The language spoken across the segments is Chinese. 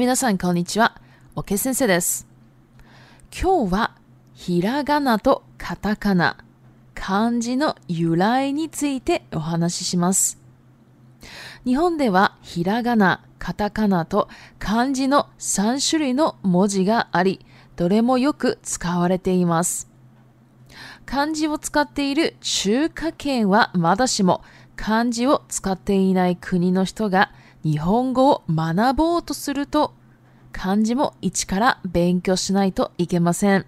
皆さん、こんにちは。お先生です。今日は、ひらがなとカタカナ、漢字の由来についてお話しします。日本では、ひらがな、カタカナと漢字の3種類の文字があり、どれもよく使われています。漢字を使っている中華圏はまだしも、漢字を使っていない国の人が日本語を学ぼうとすると漢字も一から勉強しないといけません。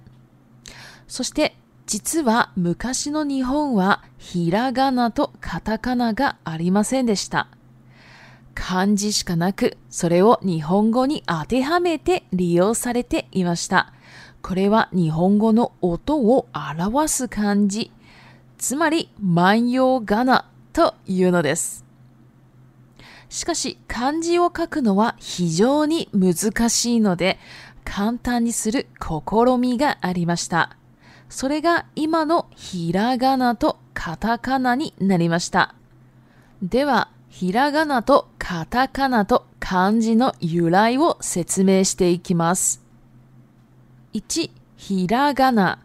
そして実は昔の日本はひらがなとカタカナがありませんでした。漢字しかなく、それを日本語に当てはめて利用されていました。これは日本語の音を表す漢字、つまり万葉仮名というのです。しかし漢字を書くのは非常に難しいので簡単にする試みがありました。それが今のひらがなとカタカナになりました。では、ひらがなとカタカナと漢字の由来を説明していきます。1、ひらがな。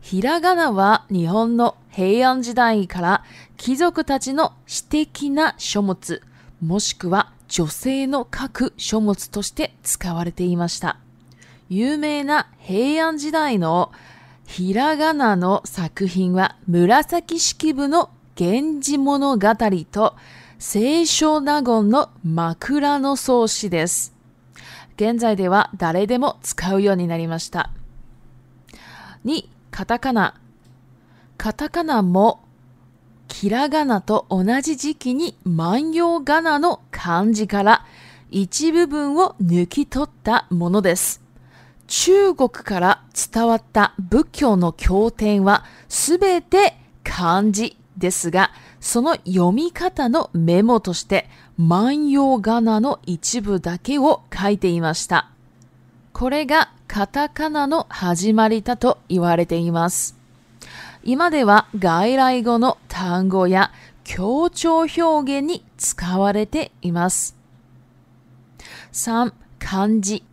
ひらがなは日本の平安時代から貴族たちの私的な書物、もしくは女性の各書物として使われていました。有名な平安時代のひらがなの作品は紫式部の源氏物語と清少納言の枕草子です。現在では誰でも使うようになりました。2、カタカナ。カタカナもひらがなと同じ時期に万葉仮名の漢字から一部分を抜き取ったものです。中国から伝わった仏教の経典はすべて漢字ですが、その読み方のメモとして万葉仮名の一部だけを書いていました。これがカタカナの始まりだと言われています。今では外来語の単語や強調表現に使われています。3. 漢字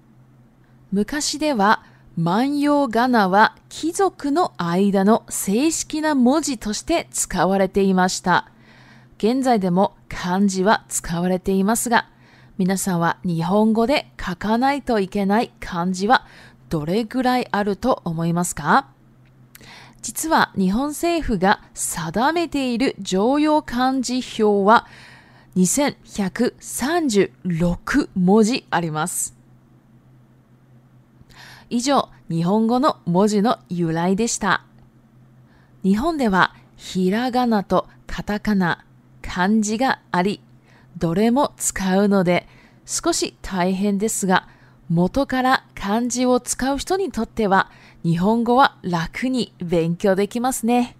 昔では万葉仮名は貴族の間の正式な文字として使われていました。現在でも漢字は使われていますが、皆さんは日本語で書かないといけない漢字はどれぐらいあると思いますか実は日本政府が定めている常用漢字表は2136文字あります。以上、日本語の文字の由来でした。日本ではひらがなとカタカナ、漢字があり、どれも使うので少し大変ですが、元から漢字を使う人にとっては日本語は楽に勉強できますね。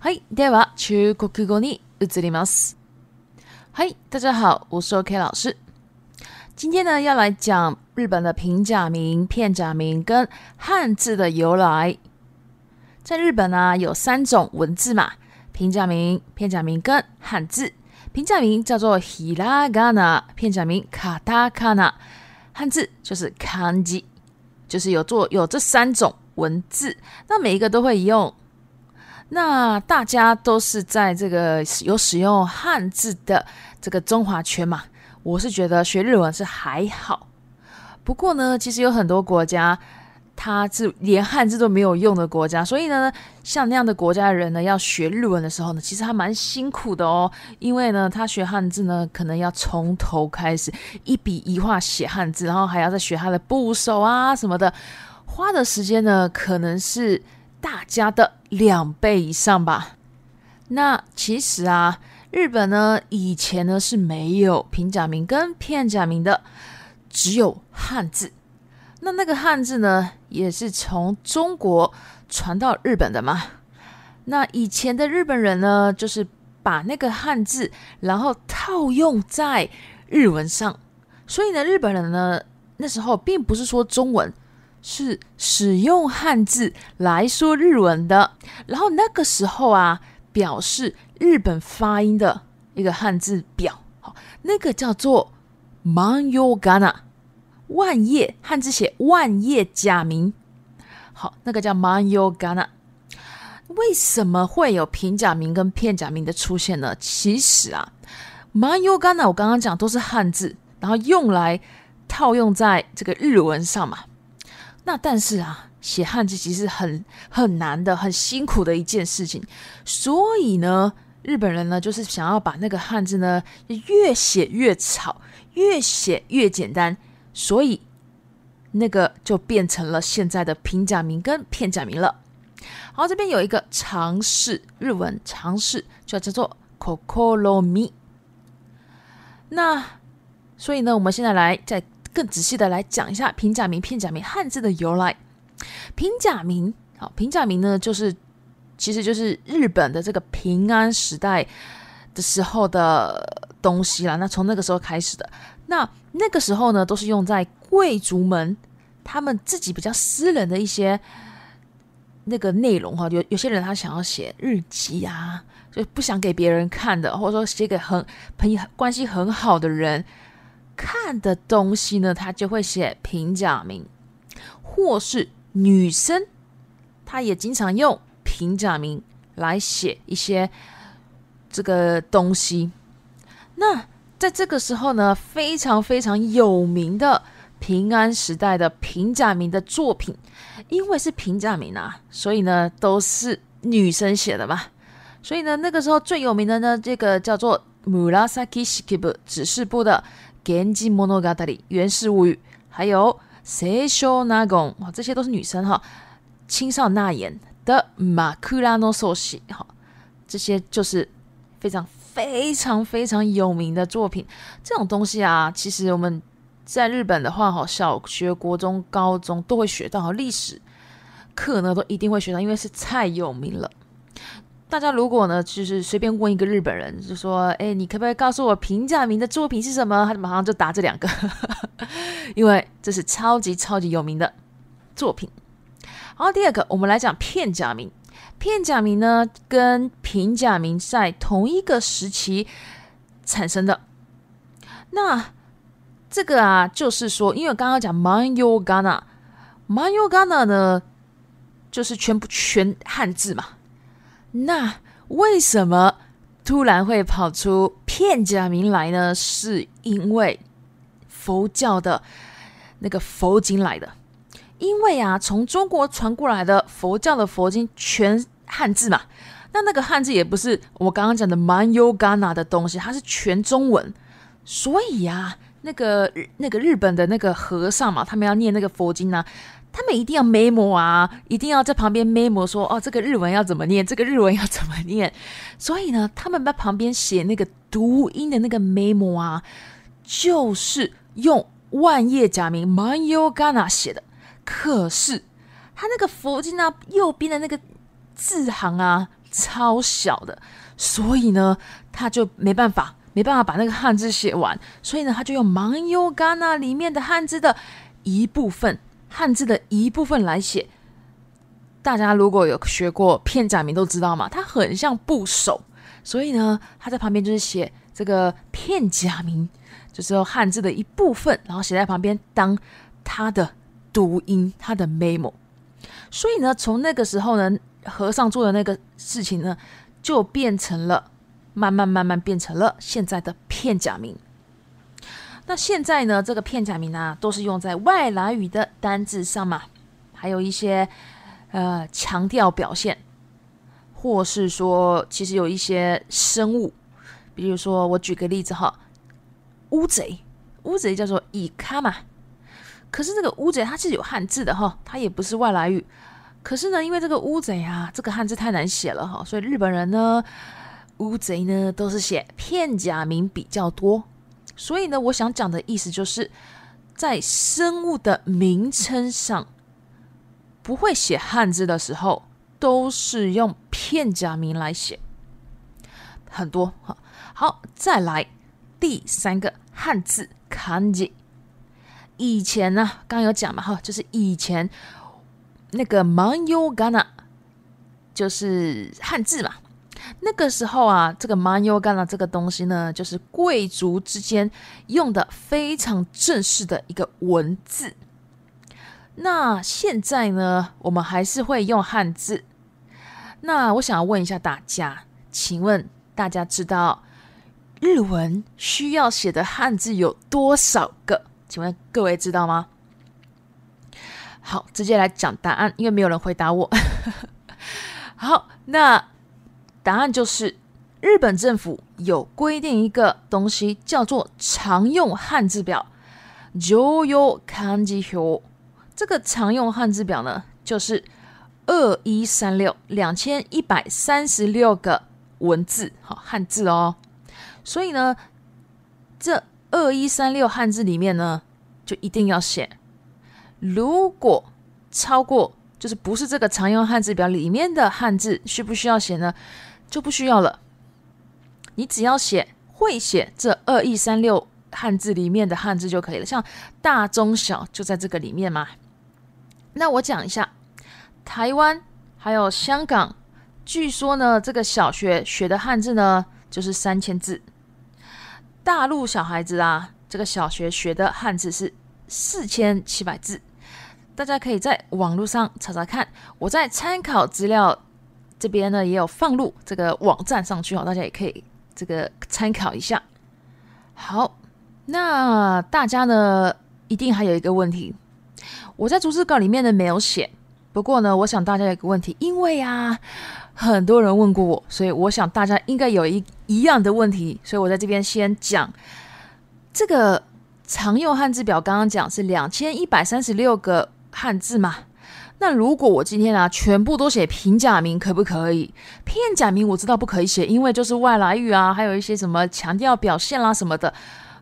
はい。では、中国語に移ります。はい、大家好，我是 OK 老师。今天呢，要来讲日本的平假名、片假名跟汉字的由来。在日本呢、有三种文字嘛，平假名、片假名跟汉字。平假名叫做ひらがな，片假名カタカナ，汉字就是漢字。就是有做有这三种文字，那每一个都会用。那大家都是在这个有使用汉字的这个中华圈嘛？我是觉得学日文是还好，不过呢，其实有很多国家。他是连汉字都没有用的国家，所以呢，像那样的国家的人呢，要学日文的时候呢，其实还蛮辛苦的哦。因为呢，他学汉字呢，可能要从头开始一笔一画写汉字，然后还要再学他的部首啊什么的，花的时间呢，可能是大家的两倍以上吧。那其实啊，日本呢，以前呢是没有平假名跟片假名的，只有汉字。那那个汉字呢？也是从中国传到日本的嘛？那以前的日本人呢，就是把那个汉字，然后套用在日文上。所以呢，日本人呢那时候并不是说中文，是使用汉字来说日文的。然后那个时候啊，表示日本发音的一个汉字表，好，那个叫做 man yogana。万叶汉字写万叶假名，好，那个叫 man yoga 为什么会有平假名跟片假名的出现呢？其实啊，man yoga 我刚刚讲都是汉字，然后用来套用在这个日文上嘛。那但是啊，写汉字其实很很难的，很辛苦的一件事情。所以呢，日本人呢，就是想要把那个汉字呢，越写越草，越写越简单。所以，那个就变成了现在的平假名跟片假名了。好，这边有一个尝试日文，尝试，就叫做 k o k o r o m i 那，所以呢，我们现在来再更仔细的来讲一下平假名、片假名汉字的由来。平假名，好，平假名呢，就是其实就是日本的这个平安时代的时候的东西了。那从那个时候开始的，那。那个时候呢，都是用在贵族们他们自己比较私人的一些那个内容哈。有有些人他想要写日记啊，就不想给别人看的，或者说写给很朋友关系很好的人看的东西呢，他就会写平假名，或是女生她也经常用平假名来写一些这个东西。那。在这个时候呢，非常非常有名的平安时代的平假名的作品，因为是平假名啊，所以呢都是女生写的嘛。所以呢，那个时候最有名的呢，这个叫做 Murasaki Shikibu 指示部的 Genji Monogatari 源氏物语，还有 s e i s h n a g o 啊，这些都是女生哈，青少那言的马库拉诺索西》哈，这些就是非常。非常非常有名的作品，这种东西啊，其实我们在日本的话，好小学、国中、高中都会学到，好历史课呢都一定会学到，因为是太有名了。大家如果呢，就是随便问一个日本人，就说：“哎，你可不可以告诉我平假名的作品是什么？”他马上就答这两个，因为这是超级超级有名的作品。好，第二个，我们来讲片假名。片假名呢，跟平假名在同一个时期产生的。那这个啊，就是说，因为刚刚讲，a a n g 平假 g a n a 呢，就是全部全汉字嘛。那为什么突然会跑出片假名来呢？是因为佛教的那个佛经来的。因为啊，从中国传过来的佛教的佛经全。汉字嘛，那那个汉字也不是我刚刚讲的 Manugana 的东西，它是全中文。所以呀，那个日那个日本的那个和尚嘛，他们要念那个佛经呢，他们一定要 memo 啊，一定要在旁边 memo 说哦，这个日文要怎么念，这个日文要怎么念。所以呢，他们在旁边写那个读音的那个 memo 啊，就是用万叶假名 Manugana 写的。可是他那个佛经呢，右边的那个。字行啊，超小的，所以呢，他就没办法，没办法把那个汉字写完，所以呢，他就用盲优嘎那里面的汉字的一部分，汉字的一部分来写。大家如果有学过片假名，都知道嘛，它很像部首，所以呢，他在旁边就是写这个片假名，就是汉字的一部分，然后写在旁边当他的读音，他的 memo。所以呢，从那个时候呢。和尚做的那个事情呢，就变成了，慢慢慢慢变成了现在的片假名。那现在呢，这个片假名呢，都是用在外来语的单字上嘛，还有一些呃强调表现，或是说其实有一些生物，比如说我举个例子哈，乌贼，乌贼叫做イ卡嘛，可是这个乌贼它是有汉字的哈，它也不是外来语。可是呢，因为这个乌贼啊，这个汉字太难写了哈，所以日本人呢，乌贼呢都是写片假名比较多。所以呢，我想讲的意思就是，在生物的名称上不会写汉字的时候，都是用片假名来写，很多哈。好，再来第三个汉字 “kanji”，以前呢，刚有讲嘛哈，就是以前。那个 m a n y g a n a 就是汉字嘛。那个时候啊，这个 m a n y g a n a 这个东西呢，就是贵族之间用的非常正式的一个文字。那现在呢，我们还是会用汉字。那我想要问一下大家，请问大家知道日文需要写的汉字有多少个？请问各位知道吗？好，直接来讲答案，因为没有人回答我。好，那答案就是日本政府有规定一个东西叫做常用汉字表 （Joyo Kanji h o 这个常用汉字表呢，就是二一三六两千一百三十六个文字，好汉字哦。所以呢，这二一三六汉字里面呢，就一定要写。如果超过就是不是这个常用汉字表里面的汉字，需不需要写呢？就不需要了。你只要写会写这二一三六汉字里面的汉字就可以了。像大、中、小就在这个里面嘛。那我讲一下，台湾还有香港，据说呢，这个小学学的汉字呢，就是三千字。大陆小孩子啊，这个小学学的汉字是。四千七百字，大家可以在网络上查查看。我在参考资料这边呢，也有放入这个网站上去哦，大家也可以这个参考一下。好，那大家呢一定还有一个问题，我在逐字稿里面呢没有写。不过呢，我想大家一个问题，因为啊很多人问过我，所以我想大家应该有一一样的问题，所以我在这边先讲这个。常用汉字表刚刚讲是两千一百三十六个汉字嘛？那如果我今天啊全部都写平假名可不可以？片假名我知道不可以写，因为就是外来语啊，还有一些什么强调表现啦什么的。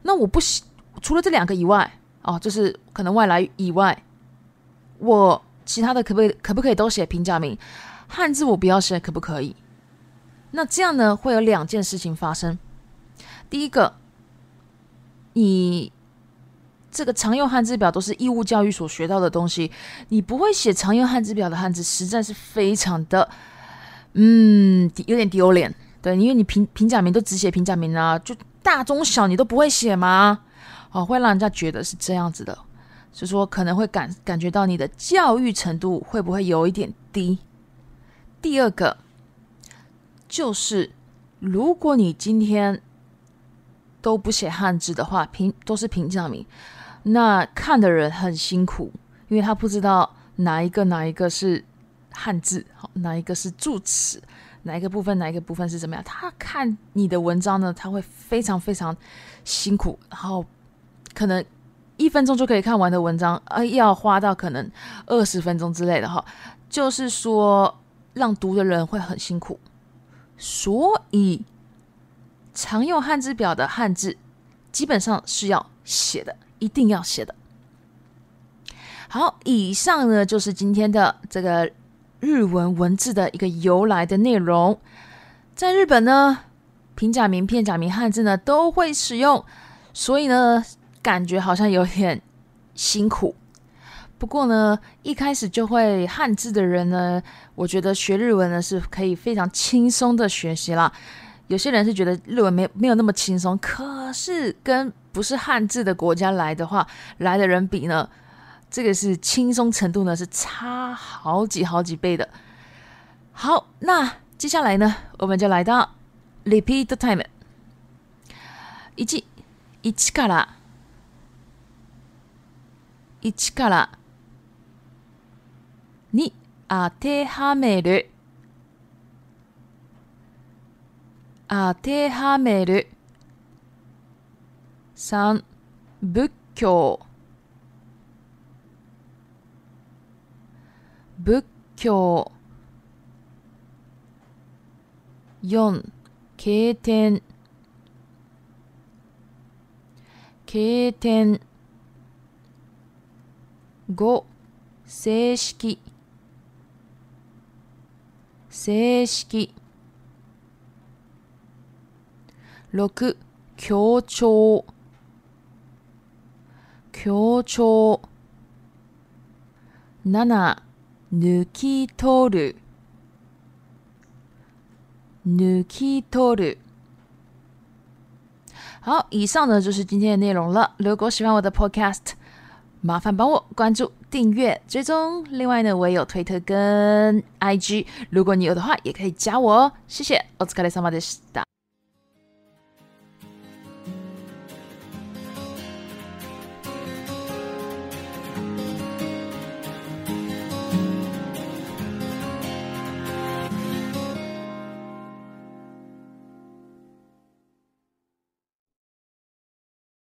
那我不写，除了这两个以外，哦，就是可能外来语以外，我其他的可不可以？可不可以都写平假名？汉字我不要写，可不可以？那这样呢会有两件事情发生。第一个，你。这个常用汉字表都是义务教育所学到的东西，你不会写常用汉字表的汉字，实在是非常的，嗯，有点丢脸。对，因为你平平假名都只写平假名啊，就大中小你都不会写吗？哦，会让人家觉得是这样子的，所以说可能会感感觉到你的教育程度会不会有一点低？第二个就是，如果你今天都不写汉字的话，平都是平假名。那看的人很辛苦，因为他不知道哪一个哪一个是汉字，好哪一个是助词，哪一个部分哪一个部分是怎么样。他看你的文章呢，他会非常非常辛苦，然后可能一分钟就可以看完的文章，呃，要花到可能二十分钟之类的哈。就是说，让读的人会很辛苦，所以常用汉字表的汉字基本上是要写的。一定要写的。好，以上呢就是今天的这个日文文字的一个由来的内容。在日本呢，平假名、片假名、汉字呢都会使用，所以呢，感觉好像有点辛苦。不过呢，一开始就会汉字的人呢，我觉得学日文呢是可以非常轻松的学习啦。有些人是觉得日文没没有那么轻松，可是跟不是汉字的国家来的话，来的人比呢，这个是轻松程度呢是差好几好几倍的。好，那接下来呢，我们就来到 repeat time，一一卡啦，一卡啦，二啊，テハメー啊，テハメ三、仏教仏教四、経典経典五、正式正式六、協調強調7抜き取る抜き取る好，以上呢就是今天的内容了。如果喜欢我的 Podcast，麻烦帮我关注、订阅、追踪。另外呢，我也有推特跟 IG，如果你有的话，也可以加我哦。谢谢。お疲れ様でした。